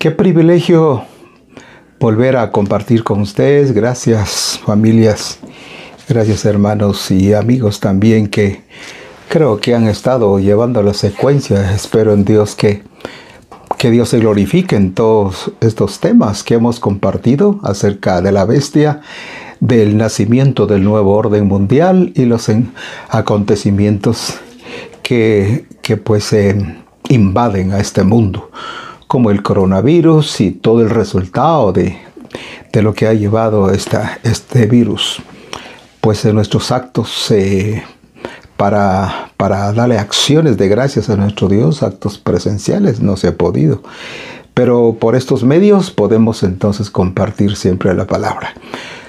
Qué privilegio volver a compartir con ustedes. Gracias familias, gracias hermanos y amigos también que creo que han estado llevando la secuencia. Espero en Dios que, que Dios se glorifique en todos estos temas que hemos compartido acerca de la bestia, del nacimiento del nuevo orden mundial y los acontecimientos que, que pues invaden a este mundo como el coronavirus y todo el resultado de, lo que ha llevado esta, este virus. Pues en nuestros actos eh, para, para darle acciones de gracias a nuestro Dios, actos presenciales, no se ha podido. Pero por estos medios podemos entonces compartir siempre la palabra.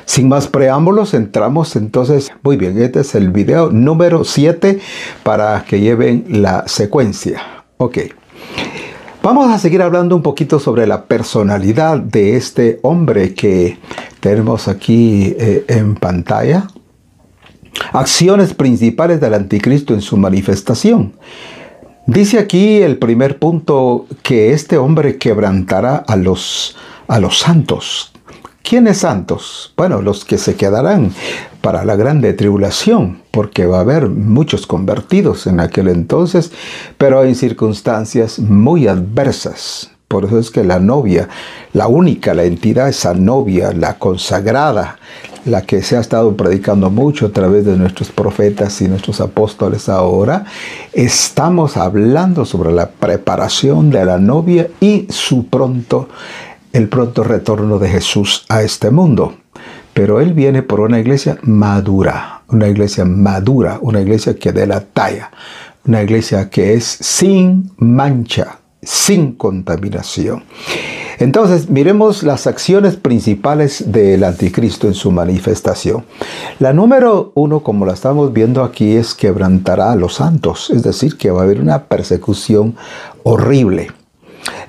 Sin más preámbulos, entramos entonces, muy bien, este es el video número 7 para que lleven la secuencia. Ok. Vamos a seguir hablando un poquito sobre la personalidad de este hombre que tenemos aquí eh, en pantalla. Acciones principales del anticristo en su manifestación. Dice aquí el primer punto que este hombre quebrantará a los, a los santos, ¿Quiénes santos? Bueno, los que se quedarán para la grande tribulación, porque va a haber muchos convertidos en aquel entonces, pero en circunstancias muy adversas. Por eso es que la novia, la única, la entidad, esa novia, la consagrada, la que se ha estado predicando mucho a través de nuestros profetas y nuestros apóstoles ahora, estamos hablando sobre la preparación de la novia y su pronto el pronto retorno de Jesús a este mundo. Pero Él viene por una iglesia madura, una iglesia madura, una iglesia que dé la talla, una iglesia que es sin mancha, sin contaminación. Entonces, miremos las acciones principales del anticristo en su manifestación. La número uno, como la estamos viendo aquí, es quebrantará a los santos, es decir, que va a haber una persecución horrible.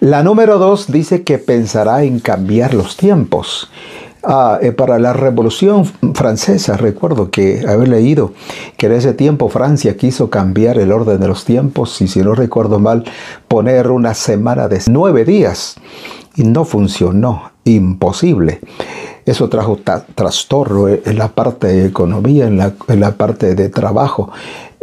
La número dos dice que pensará en cambiar los tiempos. Ah, eh, para la Revolución Francesa, recuerdo que haber leído que en ese tiempo Francia quiso cambiar el orden de los tiempos y si no recuerdo mal, poner una semana de nueve días y no funcionó, imposible. Eso trajo trastorno en la parte de economía, en la, en la parte de trabajo.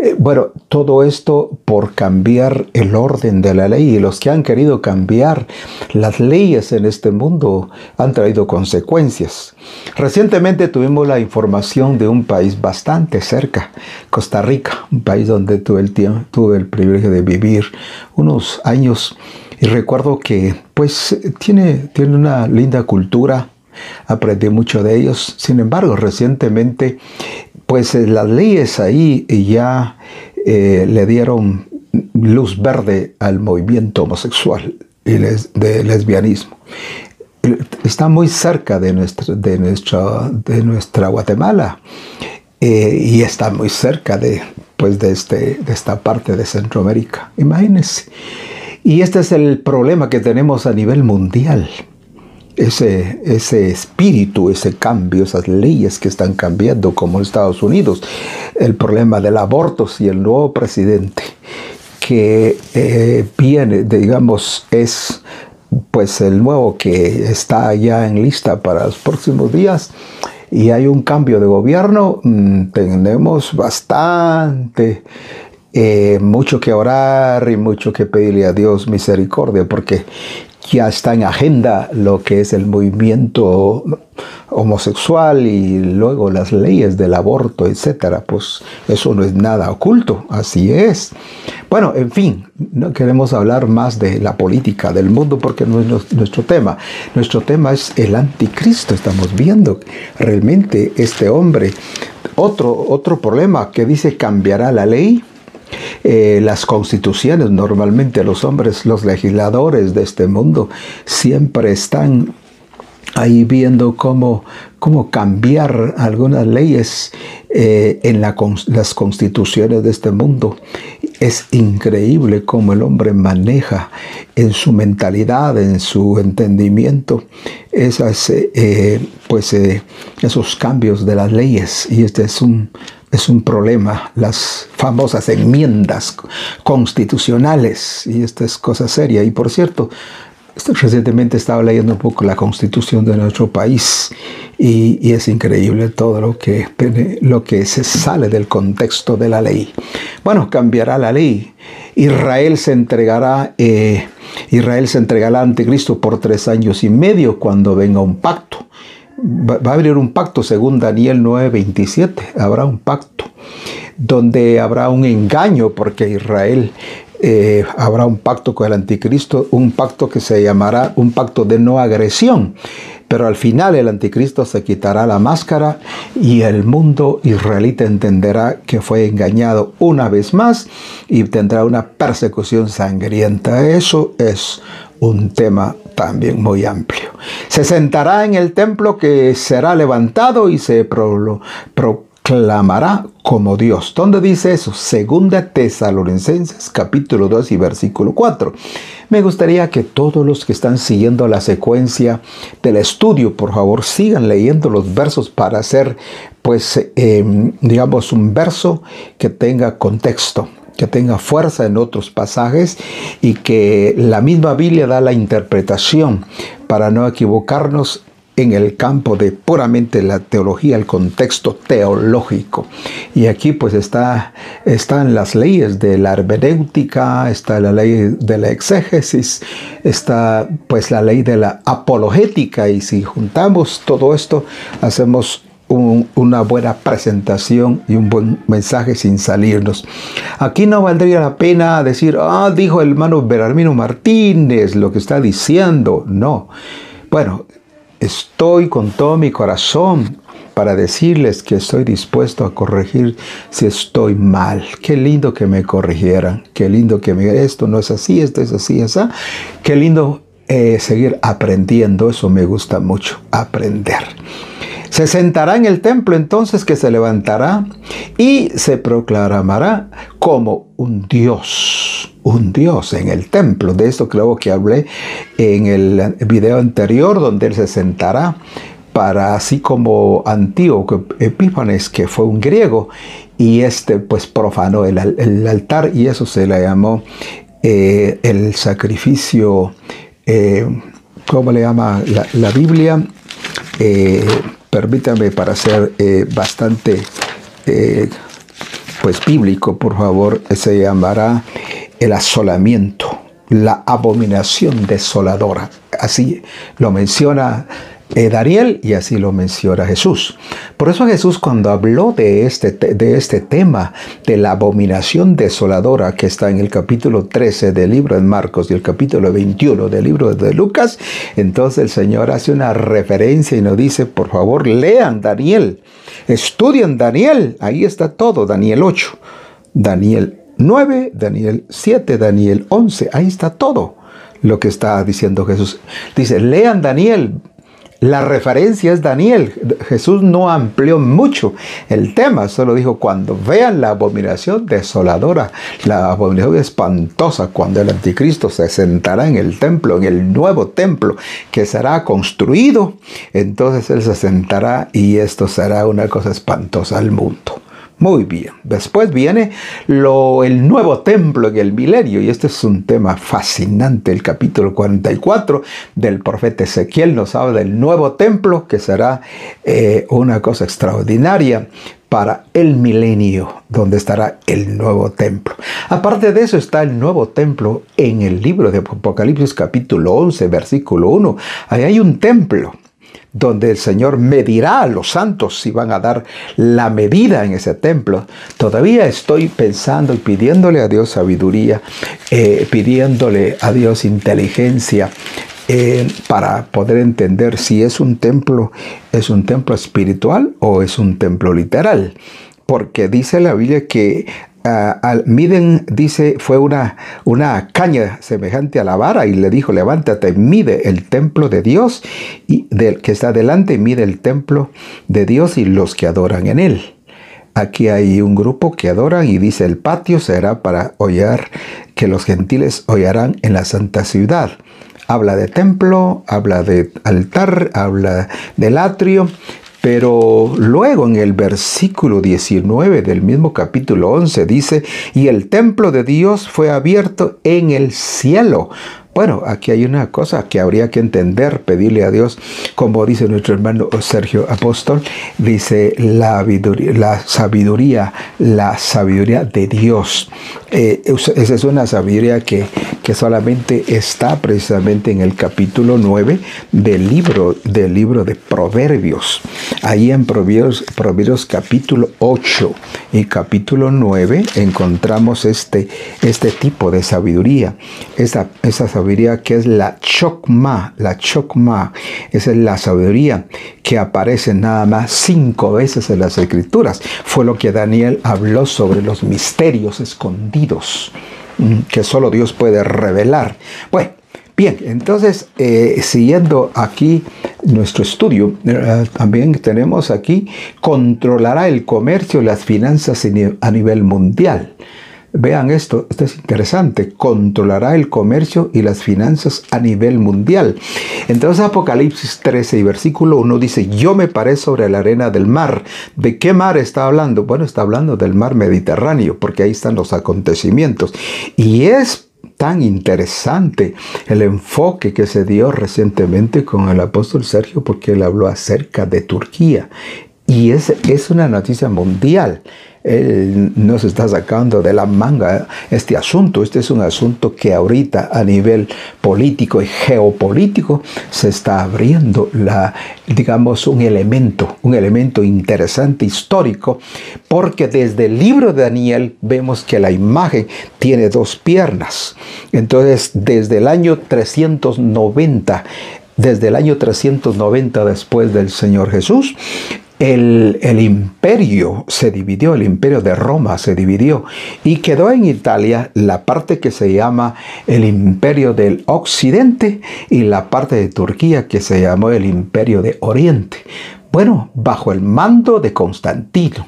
Eh, bueno, todo esto por cambiar el orden de la ley y los que han querido cambiar las leyes en este mundo han traído consecuencias. Recientemente tuvimos la información de un país bastante cerca, Costa Rica, un país donde tuve el, tiempo, tuve el privilegio de vivir unos años y recuerdo que pues tiene, tiene una linda cultura, aprendí mucho de ellos. Sin embargo, recientemente pues eh, las leyes ahí ya eh, le dieron luz verde al movimiento homosexual y de lesbianismo. Está muy cerca de nuestra, de nuestra, de nuestra Guatemala eh, y está muy cerca de, pues de, este, de esta parte de Centroamérica. Imagínense. Y este es el problema que tenemos a nivel mundial ese, ese espíritu, ese cambio, esas leyes que están cambiando como en Estados Unidos, el problema del aborto y el nuevo presidente que eh, viene, digamos, es pues el nuevo que está ya en lista para los próximos días y hay un cambio de gobierno, mm, tenemos bastante eh, mucho que orar y mucho que pedirle a Dios misericordia, porque ya está en agenda lo que es el movimiento homosexual y luego las leyes del aborto, etcétera, pues eso no es nada oculto, así es. Bueno, en fin, no queremos hablar más de la política del mundo porque no es nuestro tema. Nuestro tema es el anticristo. Estamos viendo realmente este hombre. Otro, otro problema que dice cambiará la ley eh, las constituciones, normalmente los hombres, los legisladores de este mundo, siempre están ahí viendo cómo, cómo cambiar algunas leyes eh, en las constituciones de este mundo. Es increíble cómo el hombre maneja en su mentalidad, en su entendimiento, eh, pues, esos cambios de las leyes. Y este es un, es un problema, las famosas enmiendas constitucionales, y esta es cosa seria. Y por cierto, Recientemente estaba leyendo un poco la constitución de nuestro país y, es increíble todo lo que, lo que se sale del contexto de la ley. Bueno, cambiará la ley. Israel se entregará, eh, Israel se entregará al anticristo por tres años y medio cuando venga un pacto. Va, a abrir un pacto según Daniel 9:27. Habrá un pacto donde habrá un engaño porque Israel eh, habrá un pacto con el anticristo, un pacto que se llamará un pacto de no agresión. Pero al final el anticristo se quitará la máscara y el mundo israelita entenderá que fue engañado una vez más y tendrá una persecución sangrienta. Eso es un tema también muy amplio. Se sentará en el templo que será levantado y se pro, clamará como Dios. ¿Dónde dice eso? Segunda Tesalonicenses capítulo 2 y versículo 4. Me gustaría que todos los que están siguiendo la secuencia del estudio, por favor, sigan leyendo los versos para hacer, pues, em, digamos, un verso que tenga contexto que tenga fuerza en otros pasajes y que la misma Biblia da la interpretación para no equivocarnos en el campo de puramente la teología, el contexto teológico. Y aquí pues está, están las leyes de la hermenéutica, está la ley de la exégesis, está pues la ley de la apologética y si juntamos todo esto hacemos una buena presentación y un buen mensaje sin salirnos. Aquí no valdría la pena decir, ah, dijo el hermano Berarmino Martínez lo que está diciendo. No. Bueno, Estoy con todo mi corazón para decirles que estoy dispuesto a corregir si estoy mal. Qué lindo que me corrigieran. Qué lindo que me esto no es así, esto es así, así. Qué lindo eh, seguir aprendiendo. Eso me gusta mucho, aprender. Se sentará en el templo entonces que se levantará y se proclamará como un Dios, un Dios en el templo. De esto creo que hablé en el video anterior donde él se sentará para así como Antíoco Epífanes, que fue un griego, y este pues profanó el, altar y eso se le llamó eh, el sacrificio, eh, ¿cómo le llama la, Biblia? Eh, permítame para ser eh, bastante eh, pues bíblico, por favor, se llamará el asolamiento, la abominación desoladora. Así lo menciona eh, Daniel y así lo menciona Jesús. Por eso Jesús cuando habló de este, de este tema de la abominación desoladora que está en el capítulo 13 del libro de Marcos y el capítulo 21 del libro de Lucas, entonces el Señor hace una referencia y nos dice, por favor, lean Daniel, estudien Daniel, ahí está todo, Daniel 8, Daniel 9, Daniel 7, Daniel 11, ahí está todo lo que está diciendo Jesús. Dice, lean Daniel, la referencia es Daniel. Jesús no amplió mucho el tema, solo dijo cuando vean la abominación desoladora, la abominación espantosa, cuando el anticristo se sentará en el templo, en el nuevo templo que será construido, entonces él se sentará y esto será una cosa espantosa al mundo. Muy bien. Después viene lo, el nuevo templo en el milenio. Y este es un tema fascinante. El capítulo 44 del profeta Ezequiel nos habla del nuevo templo que será eh, una cosa extraordinaria para el milenio, donde estará el nuevo templo. Aparte de eso está el nuevo templo en el libro de Apocalipsis capítulo 11, versículo 1. Ahí hay un templo donde el Señor medirá a los santos si van a dar la medida en ese templo. Todavía estoy pensando y pidiéndole a Dios sabiduría, eh, pidiéndole a Dios inteligencia. Eh, para poder entender si es un templo, es un templo espiritual o es un templo literal porque dice la Biblia que al miden, dice, fue una, una caña semejante a la vara y le dijo, levántate, mide el templo de Dios y del que está delante, mide el templo de Dios y los que adoran en él. Aquí hay un grupo que adoran y dice el patio será para hollar que los gentiles hollarán en la santa ciudad. Habla de templo, habla de altar, habla del atrio, pero luego en el versículo 19 del mismo capítulo 11 dice, y el templo de Dios fue abierto en el cielo. Bueno, aquí hay una cosa que habría que entender, pedirle a Dios, como dice nuestro hermano Sergio Apóstol, dice la sabiduría, la sabiduría, la sabiduría de Dios. Eh, esa es una sabiduría que, que solamente está precisamente en el capítulo 9 del libro, del libro de Proverbios. Ahí en Proverbios, Proverbios capítulo 8 y capítulo 9 encontramos este, este tipo de sabiduría. Esa, esa sabiduría que es la chokma, la chokma, esa es la sabiduría que aparece nada más cinco veces en las escrituras. Fue lo que Daniel habló sobre los misterios escondidos mm, que solo Dios puede revelar. Bueno, bien, entonces, eh, siguiendo aquí nuestro estudio, eh, también tenemos aquí, controlará el comercio y las finanzas a nivel mundial. Vean esto, esto es interesante, controlará el comercio y las finanzas a nivel mundial. Entonces Apocalipsis 13 y versículo 1 dice, yo me paré sobre la arena del mar. ¿De qué mar está hablando? Bueno, está hablando del mar Mediterráneo, porque ahí están los acontecimientos. Y es tan interesante el enfoque que se dio recientemente con el apóstol Sergio, porque él habló acerca de Turquía. Y es, es una noticia mundial. Él no se está sacando de la manga este asunto. Este es un asunto que ahorita a nivel político y geopolítico se está abriendo la, digamos, un elemento, un elemento interesante histórico, porque desde el libro de Daniel vemos que la imagen tiene dos piernas. Entonces, desde el año 390 desde el año 390 después del Señor Jesús, el, imperio se dividió, el imperio de Roma se dividió y quedó en Italia la parte que se llama el imperio del occidente y la parte de Turquía que se llamó el imperio de oriente. Bueno, bajo el mando de Constantino.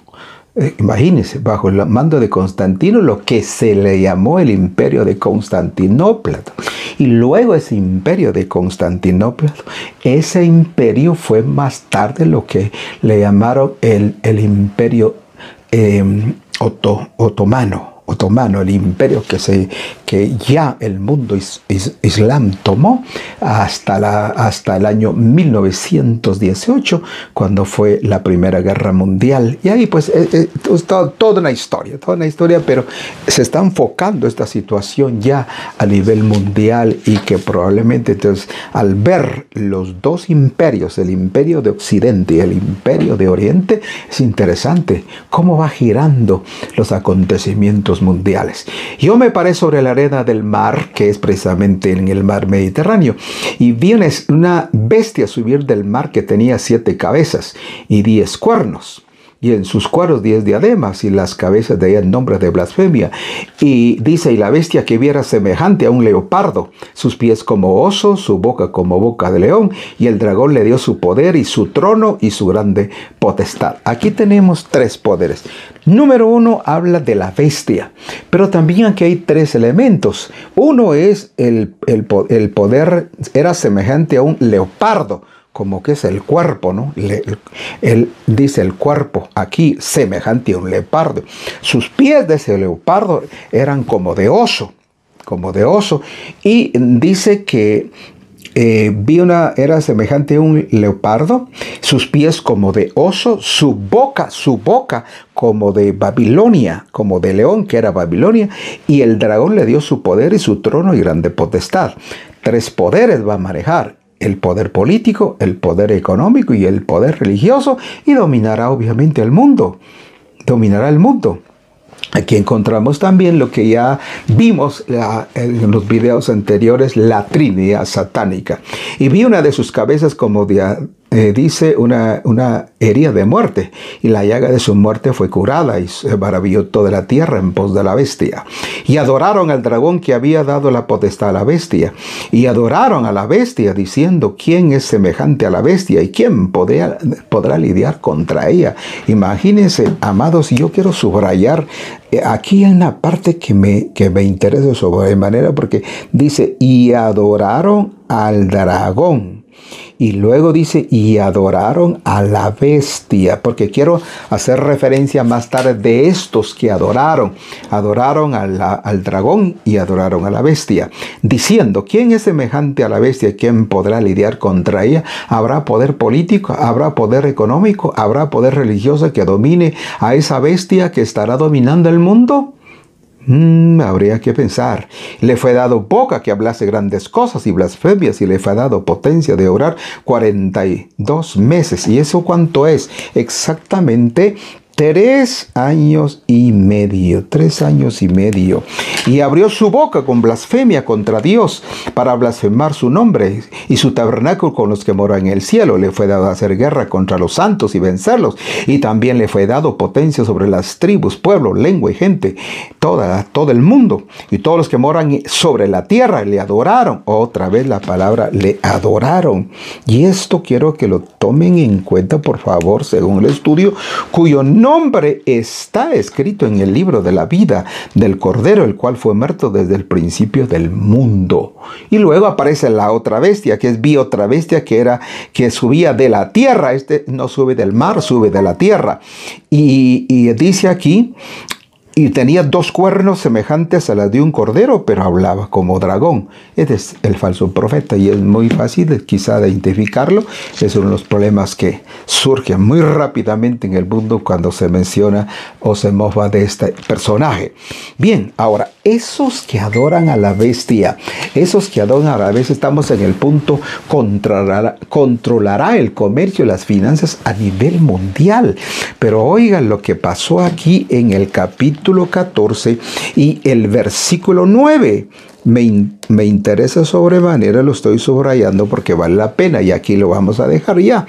Eh, imagínense, bajo el mando de Constantino, lo que se le llamó el imperio de Constantinopla. Y luego ese imperio de Constantinopla, ese imperio fue más tarde lo que le llamaron el, el imperio eh, otomano otomano, el imperio que, se, que ya el mundo islam tomó hasta, la, hasta el año 1918, cuando fue la Primera Guerra Mundial. Y ahí pues es, eh, eh, toda una historia, toda una historia, pero se está enfocando esta situación ya a nivel mundial y que probablemente entonces al ver los dos imperios, el imperio de Occidente y el imperio de Oriente, es interesante cómo va girando los acontecimientos mundiales. Yo me paré sobre la arena del mar, que es precisamente en el mar Mediterráneo, y vi una bestia subir del mar que tenía siete cabezas y diez cuernos y en sus cueros diez diademas, y las cabezas de ella nombre de blasfemia. Y dice, y la bestia que viera semejante a un leopardo, sus pies como oso, su boca como boca de león, y el dragón le dio su poder y su trono y su grande potestad. Aquí tenemos tres poderes. Número uno habla de la bestia, pero también aquí hay tres elementos. Uno es el, el poder, era semejante a un leopardo como que es el cuerpo, ¿no? él dice el cuerpo aquí semejante a un leopardo. Sus pies de ese leopardo eran como de oso, como de oso. Y dice que eh, vi una, era semejante a un leopardo, sus pies como de oso, su boca, su boca como de Babilonia, como de león que era Babilonia, y el dragón le dio su poder y su trono y grande potestad. Tres poderes va a manejar, el poder político, el poder económico y el poder religioso y dominará obviamente el mundo. Dominará el mundo. Aquí encontramos también lo que ya vimos en los videos anteriores, la Trinidad satánica. Y vi una de sus cabezas como de, eh, dice una, una herida de muerte, y la llaga de su muerte fue curada, y se maravilló toda la tierra en pos de la bestia. Y adoraron al dragón que había dado la potestad a la bestia, y adoraron a la bestia, diciendo, ¿quién es semejante a la bestia? ¿Y quién podrá, lidiar contra ella? Imagínense, amados, yo quiero subrayar, eh, aquí hay una parte que me, que me interesa sobre manera, porque dice, y adoraron al dragón Y luego dice, y adoraron a la bestia, porque quiero hacer referencia más tarde de estos que adoraron. Adoraron al dragón y adoraron a la bestia, diciendo, ¿quién es semejante a la bestia? ¿Quién podrá lidiar contra ella? ¿Habrá poder político? ¿Habrá poder económico? ¿Habrá poder religioso que domine a esa bestia que estará dominando el mundo? Mm, habría que pensar. Le fue dado boca que hablase grandes cosas y blasfemias y le fue dado potencia de orar 42 meses. ¿Y eso cuánto es? Exactamente tres años y medio, tres años y medio, y abrió su boca con blasfemia contra Dios para blasfemar su nombre y su tabernáculo con los que moran en el cielo. Le fue dado hacer guerra contra los santos y vencerlos, y también le fue dado potencia sobre las tribus, pueblo, lengua y gente, toda, todo el mundo, y todos los que moran sobre la tierra le adoraron. Otra vez la palabra le adoraron. Y esto quiero que lo tomen en cuenta, por favor, según el estudio, cuyo nombre está escrito en el libro de la vida del Cordero, el cual fue muerto desde el principio del mundo. Y luego aparece la otra bestia, que es vi otra bestia que era que subía de la tierra. Este no sube del mar, sube de la tierra. Y dice aquí, y tenía dos cuernos semejantes a las de un cordero, pero hablaba como dragón. Este es el falso profeta y es muy fácil quizá de identificarlo. Es uno de los problemas que surgen muy rápidamente en el mundo cuando se menciona o se mofa de este personaje. Bien, ahora, esos que adoran a la bestia, esos que adoran a la bestia, estamos en el punto controlará, controlará el comercio y las finanzas a nivel mundial. Pero oigan lo que pasó aquí en el capítulo capítulo 14 y el versículo 9 me, me, interesa sobremanera, lo estoy subrayando porque vale la pena y aquí lo vamos a dejar ya.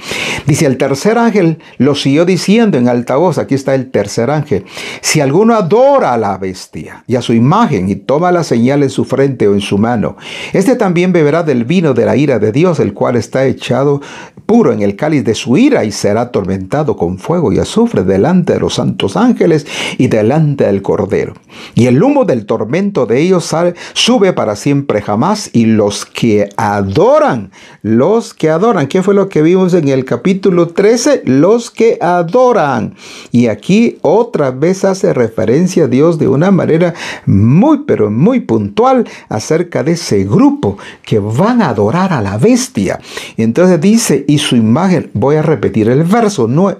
Dice, el tercer ángel lo siguió diciendo en alta voz, aquí está el tercer ángel, si alguno adora a la bestia y a su imagen y toma la señal en su frente o en su mano, este también beberá del vino de la ira de Dios, el cual está echado puro en el cáliz de su ira y será atormentado con fuego y azufre delante de los santos ángeles y delante del Cordero. Y el humo del tormento de ellos sube para siempre jamás y los que adoran, los que adoran, ¿qué fue lo que vimos en el capítulo 13? Los que adoran. Y aquí otra vez hace referencia a Dios de una manera muy, pero muy puntual acerca de ese grupo que van a adorar a la bestia. Entonces dice, y su imagen, voy a repetir el verso no,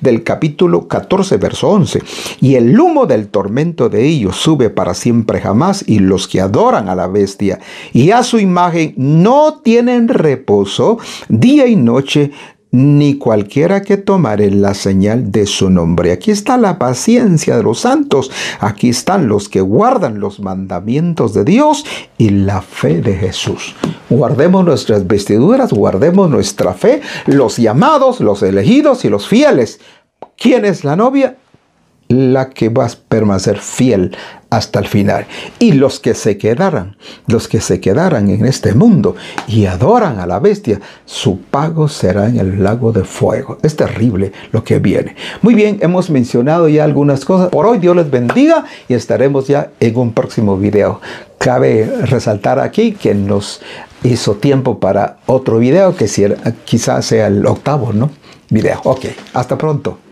del capítulo 14, verso 11, y el humo del tormento de ellos sube para siempre jamás y los que adoran a la y a su imagen no tienen reposo día y noche, ni cualquiera que tomare la señal de su nombre. Aquí está la paciencia de los santos, aquí están los que guardan los mandamientos de Dios y la fe de Jesús. Guardemos nuestras vestiduras, guardemos nuestra fe, los llamados, los elegidos y los fieles. ¿Quién es la novia? la que va a permanecer fiel hasta el final. Y los que se quedaran, los que se quedaran en este mundo y adoran a la bestia, su pago será en el lago de fuego. Es terrible lo que viene. Muy bien, hemos mencionado ya algunas cosas. Por hoy Dios les bendiga y estaremos ya en un próximo video. Cabe resaltar aquí que nos hizo tiempo para otro video que quizás sea el octavo, ¿no? Video. Ok, hasta pronto.